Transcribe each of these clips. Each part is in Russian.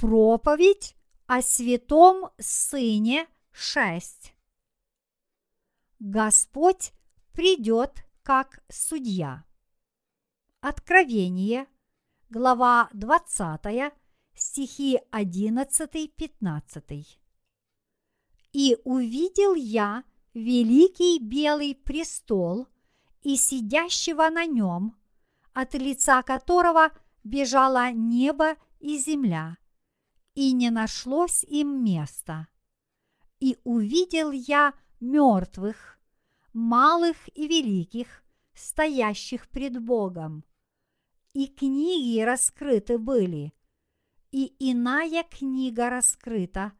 Проповедь о святом Сыне 6. Господь придет как судья. Откровение, глава 20, стихи 11-15. «И увидел я великий белый престол и сидящего на нем, от лица которого бежало небо и земля, и не нашлось им места. И увидел я мертвых, малых и великих, стоящих пред Богом. И книги раскрыты были, и иная книга раскрыта,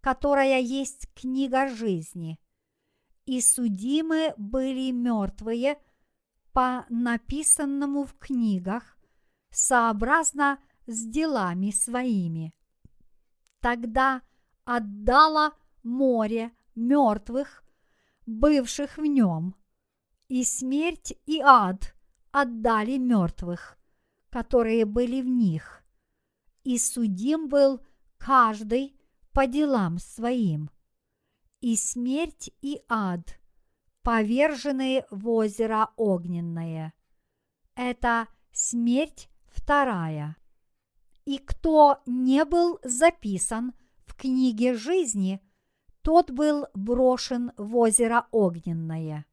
которая есть книга жизни. И судимы были мертвые по написанному в книгах, сообразно с делами своими. Тогда отдала море мертвых, бывших в нем, и смерть и ад отдали мертвых, которые были в них, и судим был каждый по делам своим. И смерть и ад повержены в озеро огненное. Это смерть вторая. И кто не был записан в книге жизни, тот был брошен в озеро огненное.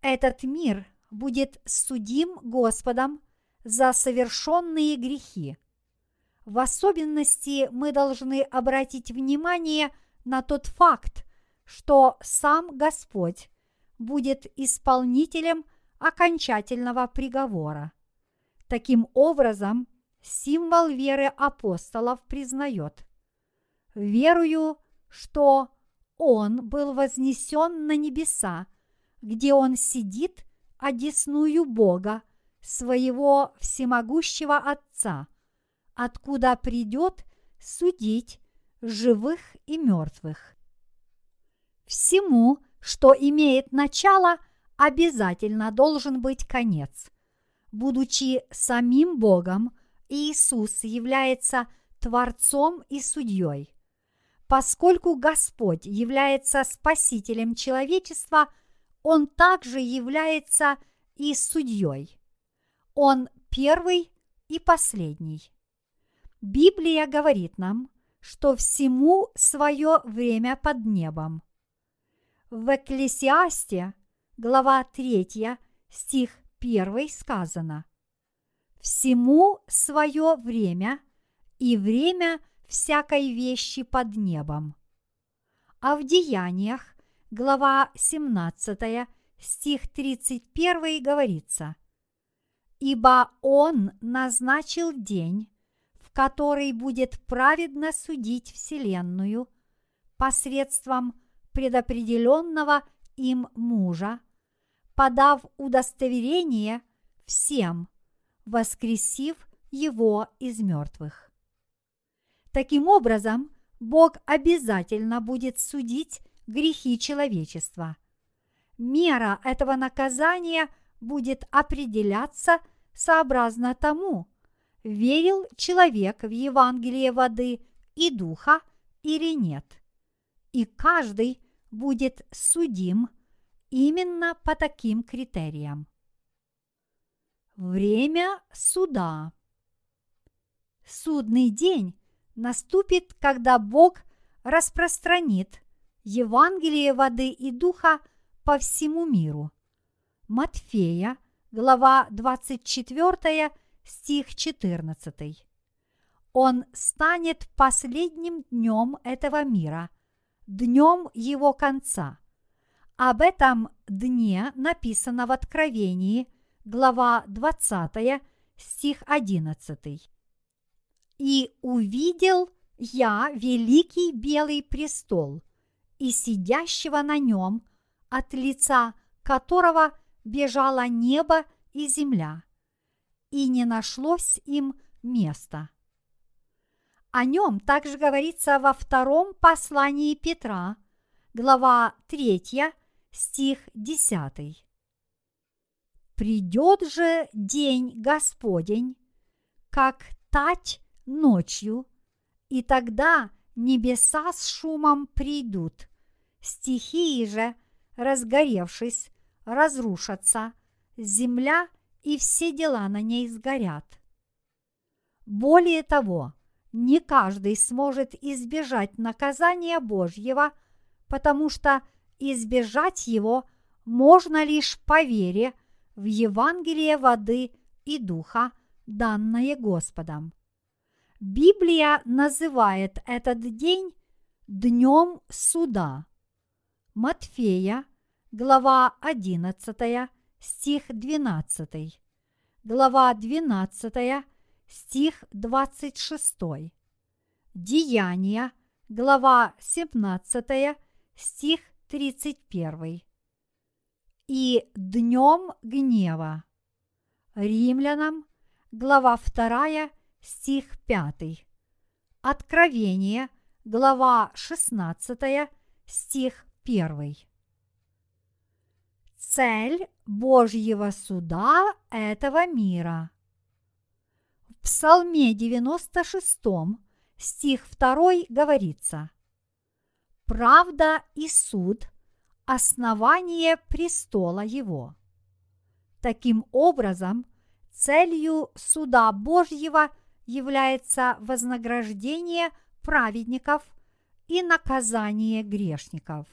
Этот мир будет судим Господом за совершенные грехи. В особенности мы должны обратить внимание на тот факт, что сам Господь будет исполнителем окончательного приговора. Таким образом, символ веры апостолов признает. Верую, что Он был вознесен на небеса, где Он сидит одесную Бога, своего всемогущего Отца, откуда придет судить живых и мертвых. Всему, что имеет начало, обязательно должен быть конец. Будучи самим Богом, Иисус является Творцом и Судьей. Поскольку Господь является Спасителем человечества, Он также является и Судьей. Он первый и последний. Библия говорит нам, что всему свое время под небом. В Экклесиасте, глава 3, стих 1 сказано «Всему свое время и время всякой вещи под небом». А в Деяниях, глава 17, стих 31 говорится «Ибо Он назначил день, в который будет праведно судить Вселенную посредством предопределенного им мужа – подав удостоверение всем, воскресив его из мертвых. Таким образом, Бог обязательно будет судить грехи человечества. Мера этого наказания будет определяться сообразно тому, верил человек в Евангелие воды и духа или нет. И каждый будет судим – именно по таким критериям. Время суда. Судный день наступит, когда Бог распространит Евангелие воды и духа по всему миру. Матфея, глава 24, стих 14. Он станет последним днем этого мира, днем его конца – об этом дне написано в Откровении, глава 20, стих 11. «И увидел я великий белый престол, и сидящего на нем, от лица которого бежало небо и земля, и не нашлось им места». О нем также говорится во втором послании Петра, глава 3, стих 10. «Придет же день Господень, как тать ночью, и тогда небеса с шумом придут, стихии же, разгоревшись, разрушатся, земля и все дела на ней сгорят. Более того, не каждый сможет избежать наказания Божьего, потому что избежать его можно лишь по вере в Евангелие воды и духа, данное Господом. Библия называет этот день днем суда. Матфея, глава 11, стих 12, глава 12, стих 26, Деяния, глава 17, стих 31 и днем гнева. Римлянам, глава 2, стих 5. Откровение, глава 16, стих 1. Цель Божьего суда этого мира. В Псалме 96, стих 2 говорится «Правда и суд – основание престола его». Таким образом, целью суда Божьего – является вознаграждение праведников и наказание грешников.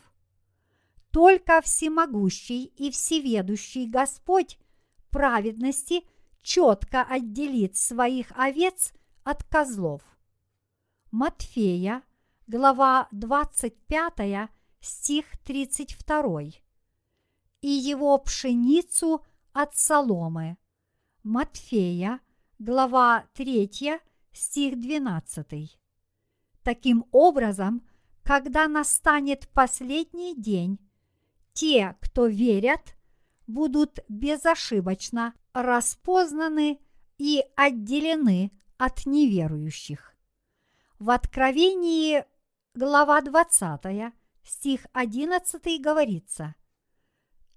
Только всемогущий и всеведущий Господь праведности четко отделит своих овец от козлов. Матфея, глава 25, стих 32. И его пшеницу от соломы. Матфея, глава 3, стих 12. Таким образом, когда настанет последний день, те, кто верят, будут безошибочно распознаны и отделены от неверующих. В Откровении, глава 20, стих 11 говорится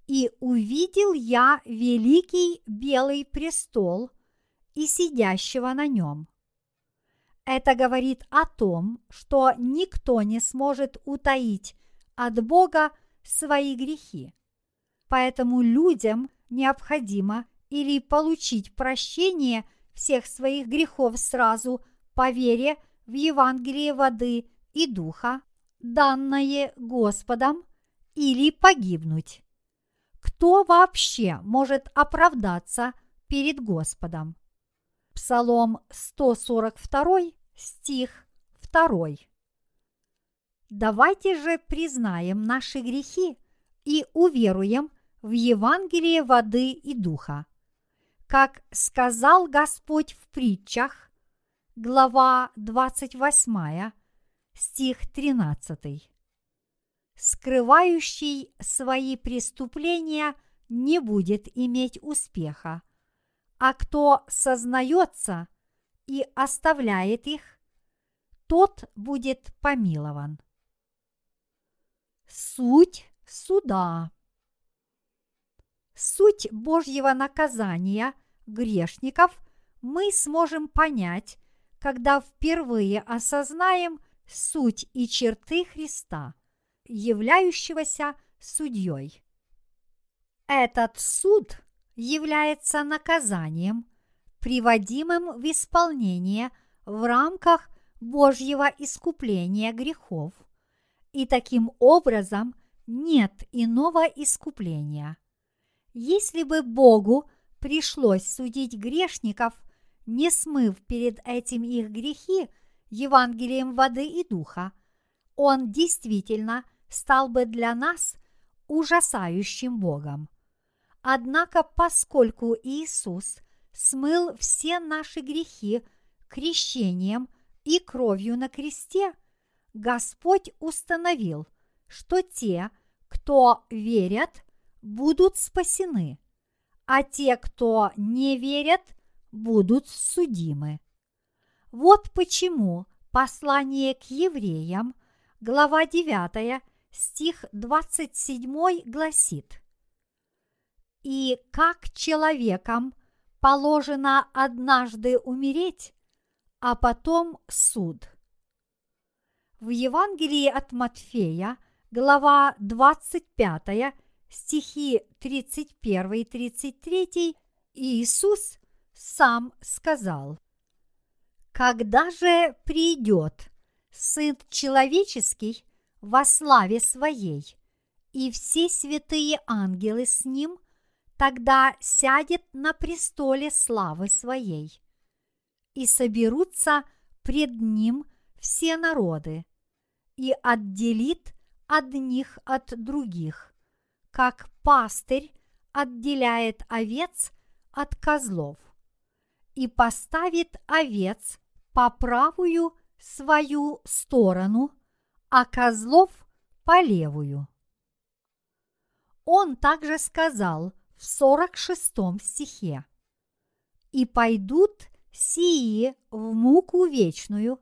«И увидел я великий белый престол – и сидящего на нем. Это говорит о том, что никто не сможет утаить от Бога свои грехи. Поэтому людям необходимо или получить прощение всех своих грехов сразу по вере в Евангелие воды и духа, данное Господом, или погибнуть. Кто вообще может оправдаться перед Господом? Псалом 142, стих 2. Давайте же признаем наши грехи и уверуем в Евангелие воды и духа. Как сказал Господь в притчах, глава 28, стих 13. Скрывающий свои преступления не будет иметь успеха – а кто сознается и оставляет их, тот будет помилован. Суть суда. Суть Божьего наказания грешников мы сможем понять, когда впервые осознаем суть и черты Христа, являющегося судьей. Этот суд является наказанием, приводимым в исполнение в рамках Божьего искупления грехов, и таким образом нет иного искупления. Если бы Богу пришлось судить грешников, не смыв перед этим их грехи Евангелием воды и духа, Он действительно стал бы для нас ужасающим Богом. Однако, поскольку Иисус смыл все наши грехи крещением и кровью на кресте, Господь установил, что те, кто верят, будут спасены, а те, кто не верят, будут судимы. Вот почему послание к евреям, глава 9, стих 27 гласит – и как человекам положено однажды умереть, а потом суд. В Евангелии от Матфея, глава 25, стихи 31 и 33, Иисус сам сказал, «Когда же придет Сын Человеческий во славе Своей, и все святые ангелы с Ним, тогда сядет на престоле славы Своей, и соберутся пред Ним все народы, и отделит одних от других, как пастырь отделяет овец от козлов, и поставит овец по правую свою сторону, а козлов по левую. Он также сказал в 46 стихе, «И пойдут сии в муку вечную,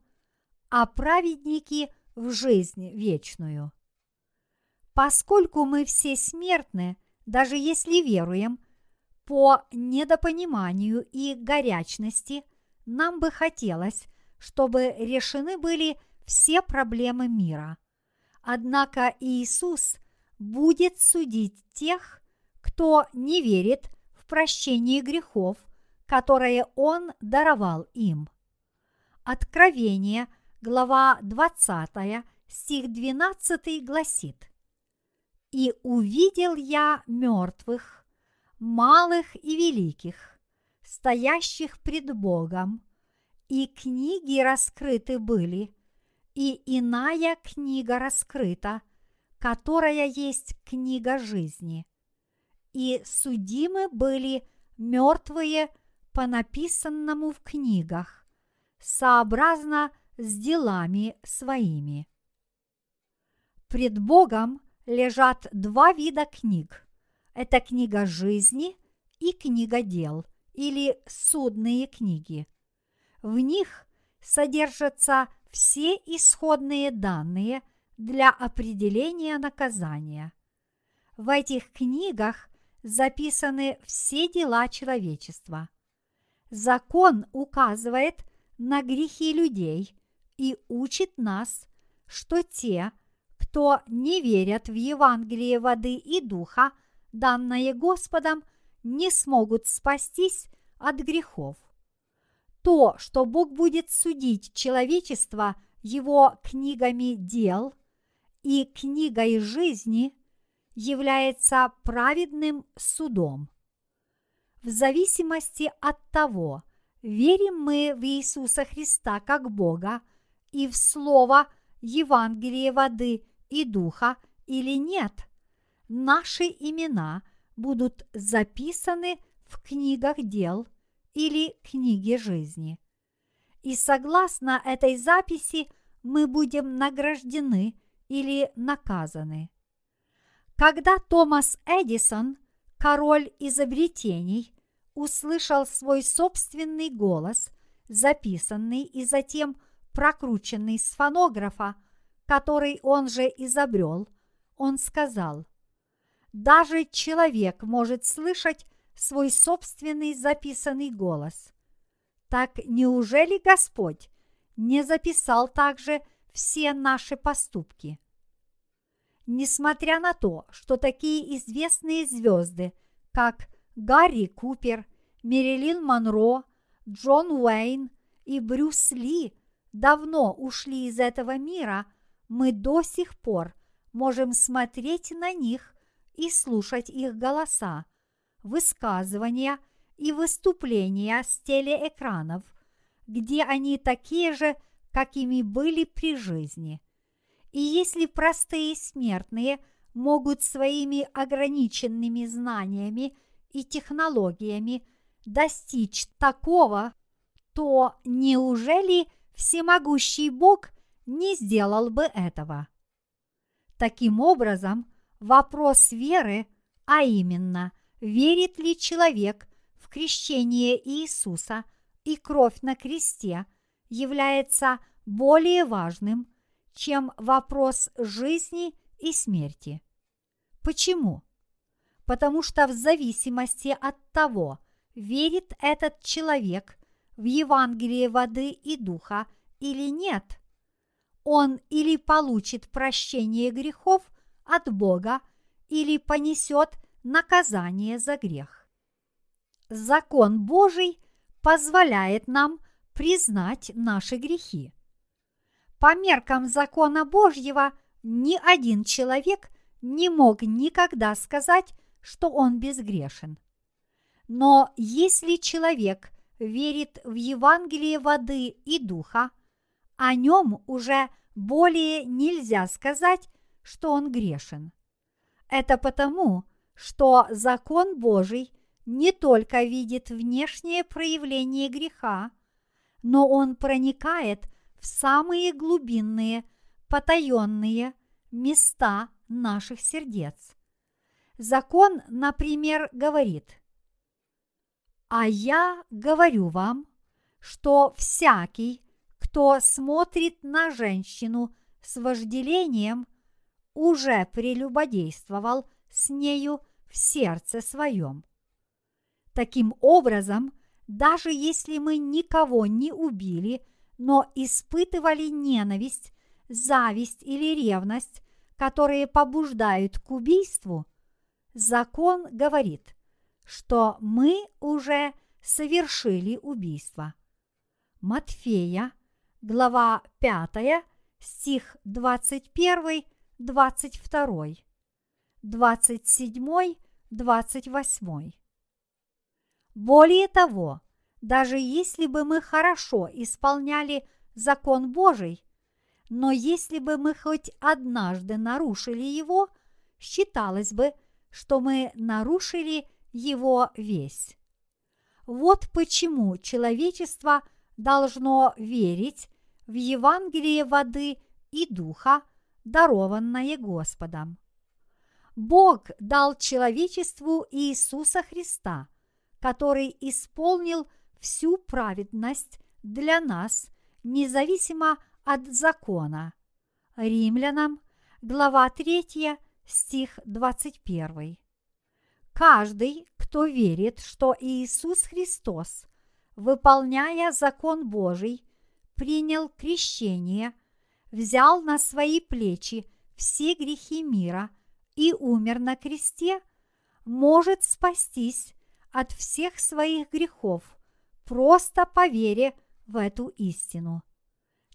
а праведники в жизнь вечную». Поскольку мы все смертны, даже если веруем, по недопониманию и горячности нам бы хотелось, чтобы решены были все проблемы мира. Однако Иисус будет судить тех, кто не верит в прощение грехов, которые Он даровал им. Откровение, глава 20, стих 12 гласит «И увидел я мертвых, малых и великих, стоящих пред Богом, и книги раскрыты были, и иная книга раскрыта, которая есть книга жизни. И судимы были мертвые по написанному в книгах, сообразно с делами своими. Пред Богом лежат два вида книг. Это книга жизни и книга дел, или судные книги – в них содержатся все исходные данные для определения наказания. В этих книгах записаны все дела человечества. Закон указывает на грехи людей и учит нас, что те, кто не верят в Евангелие воды и духа, данное Господом, не смогут спастись от грехов то, что Бог будет судить человечество его книгами дел и книгой жизни, является праведным судом. В зависимости от того, верим мы в Иисуса Христа как Бога и в Слово Евангелие воды и духа или нет, наши имена будут записаны в книгах дел – или книги жизни. И согласно этой записи мы будем награждены или наказаны. Когда Томас Эдисон, король изобретений, услышал свой собственный голос, записанный и затем прокрученный с фонографа, который он же изобрел, он сказал, «Даже человек может слышать свой собственный записанный голос. Так неужели Господь не записал также все наши поступки? Несмотря на то, что такие известные звезды, как Гарри Купер, Мерилин Монро, Джон Уэйн и Брюс Ли давно ушли из этого мира, мы до сих пор можем смотреть на них и слушать их голоса, высказывания и выступления с телеэкранов, где они такие же, какими были при жизни. И если простые смертные могут своими ограниченными знаниями и технологиями достичь такого, то неужели всемогущий Бог не сделал бы этого? Таким образом, вопрос веры, а именно – верит ли человек в крещение Иисуса и кровь на кресте, является более важным, чем вопрос жизни и смерти. Почему? Потому что в зависимости от того, верит этот человек в Евангелии воды и духа или нет, он или получит прощение грехов от Бога, или понесет наказание за грех. Закон Божий позволяет нам признать наши грехи. По меркам закона Божьего ни один человек не мог никогда сказать, что он безгрешен. Но если человек верит в Евангелие воды и духа, о нем уже более нельзя сказать, что он грешен. Это потому, что закон Божий не только видит внешнее проявление греха, но он проникает в самые глубинные, потаенные места наших сердец. Закон, например, говорит, «А я говорю вам, что всякий, кто смотрит на женщину с вожделением, уже прелюбодействовал с нею в сердце своем. Таким образом, даже если мы никого не убили, но испытывали ненависть, зависть или ревность, которые побуждают к убийству, закон говорит, что мы уже совершили убийство. Матфея, глава 5, стих 21, 22, 27, 28. Более того, даже если бы мы хорошо исполняли закон Божий, но если бы мы хоть однажды нарушили его, считалось бы, что мы нарушили его весь. Вот почему человечество должно верить в Евангелие воды и духа, дарованное Господом. Бог дал человечеству Иисуса Христа, который исполнил всю праведность для нас, независимо от закона. Римлянам, глава 3, стих 21. Каждый, кто верит, что Иисус Христос, выполняя закон Божий, принял крещение, взял на свои плечи все грехи мира и умер на кресте, может спастись от всех своих грехов просто по вере в эту истину.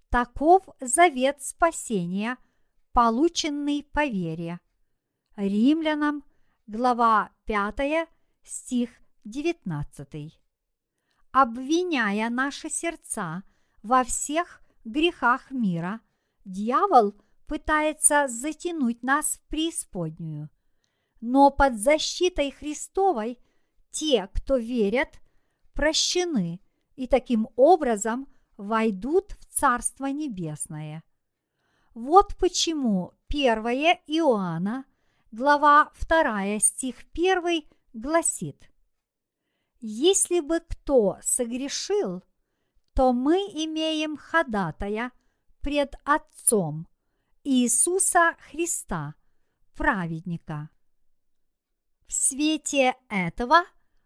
Таков завет спасения, полученный по вере. Римлянам, глава 5, стих 19. Обвиняя наши сердца во всех грехах мира, дьявол пытается затянуть нас в преисподнюю. Но под защитой Христовой те, кто верят, прощены и таким образом войдут в Царство Небесное. Вот почему 1 Иоанна, глава 2, стих 1 гласит «Если бы кто согрешил, то мы имеем ходатая пред Отцом Иисуса Христа, праведника». В свете этого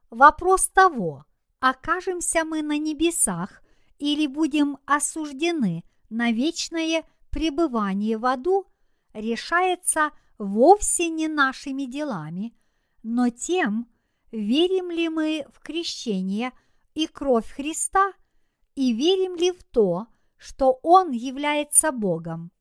вопрос того, окажемся мы на небесах или будем осуждены на вечное пребывание в аду, решается вовсе не нашими делами, но тем, верим ли мы в крещение и кровь Христа, и верим ли в то, что Он является Богом.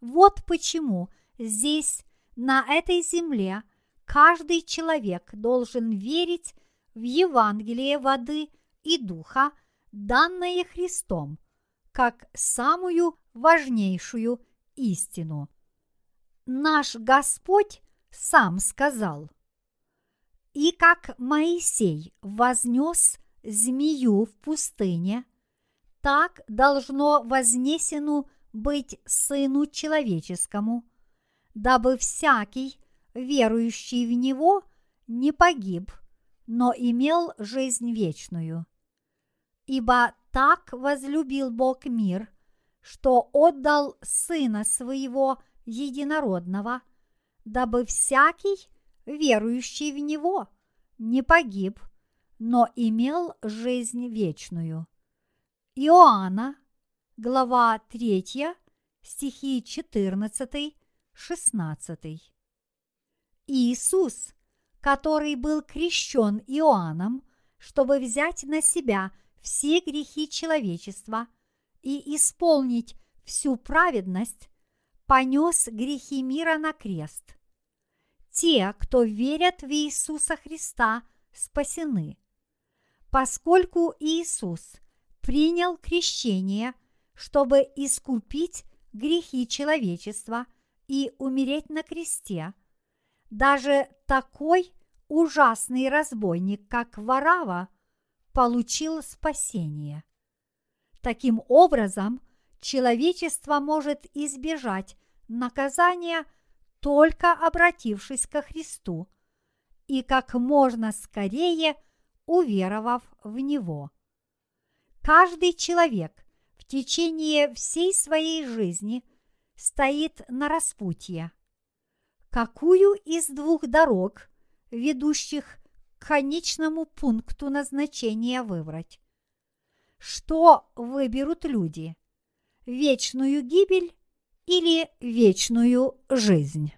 Вот почему здесь, на этой земле, каждый человек должен верить в Евангелие воды и духа, данное Христом, как самую важнейшую истину. Наш Господь сам сказал, «И как Моисей вознес змею в пустыне, так должно вознесену быть Сыну Человеческому, дабы всякий, верующий в Него, не погиб, но имел жизнь вечную. Ибо так возлюбил Бог мир, что отдал Сына Своего Единородного, дабы всякий, верующий в Него, не погиб, но имел жизнь вечную. Иоанна, глава 3, стихи 14, 16. Иисус, который был крещен Иоанном, чтобы взять на себя все грехи человечества и исполнить всю праведность, понес грехи мира на крест. Те, кто верят в Иисуса Христа, спасены. Поскольку Иисус принял крещение, чтобы искупить грехи человечества и умереть на кресте, даже такой ужасный разбойник, как Варава, получил спасение. Таким образом, человечество может избежать наказания, только обратившись ко Христу и как можно скорее уверовав в Него. Каждый человек в течение всей своей жизни стоит на распутье. Какую из двух дорог, ведущих к конечному пункту назначения выбрать? Что выберут люди? Вечную гибель или вечную жизнь?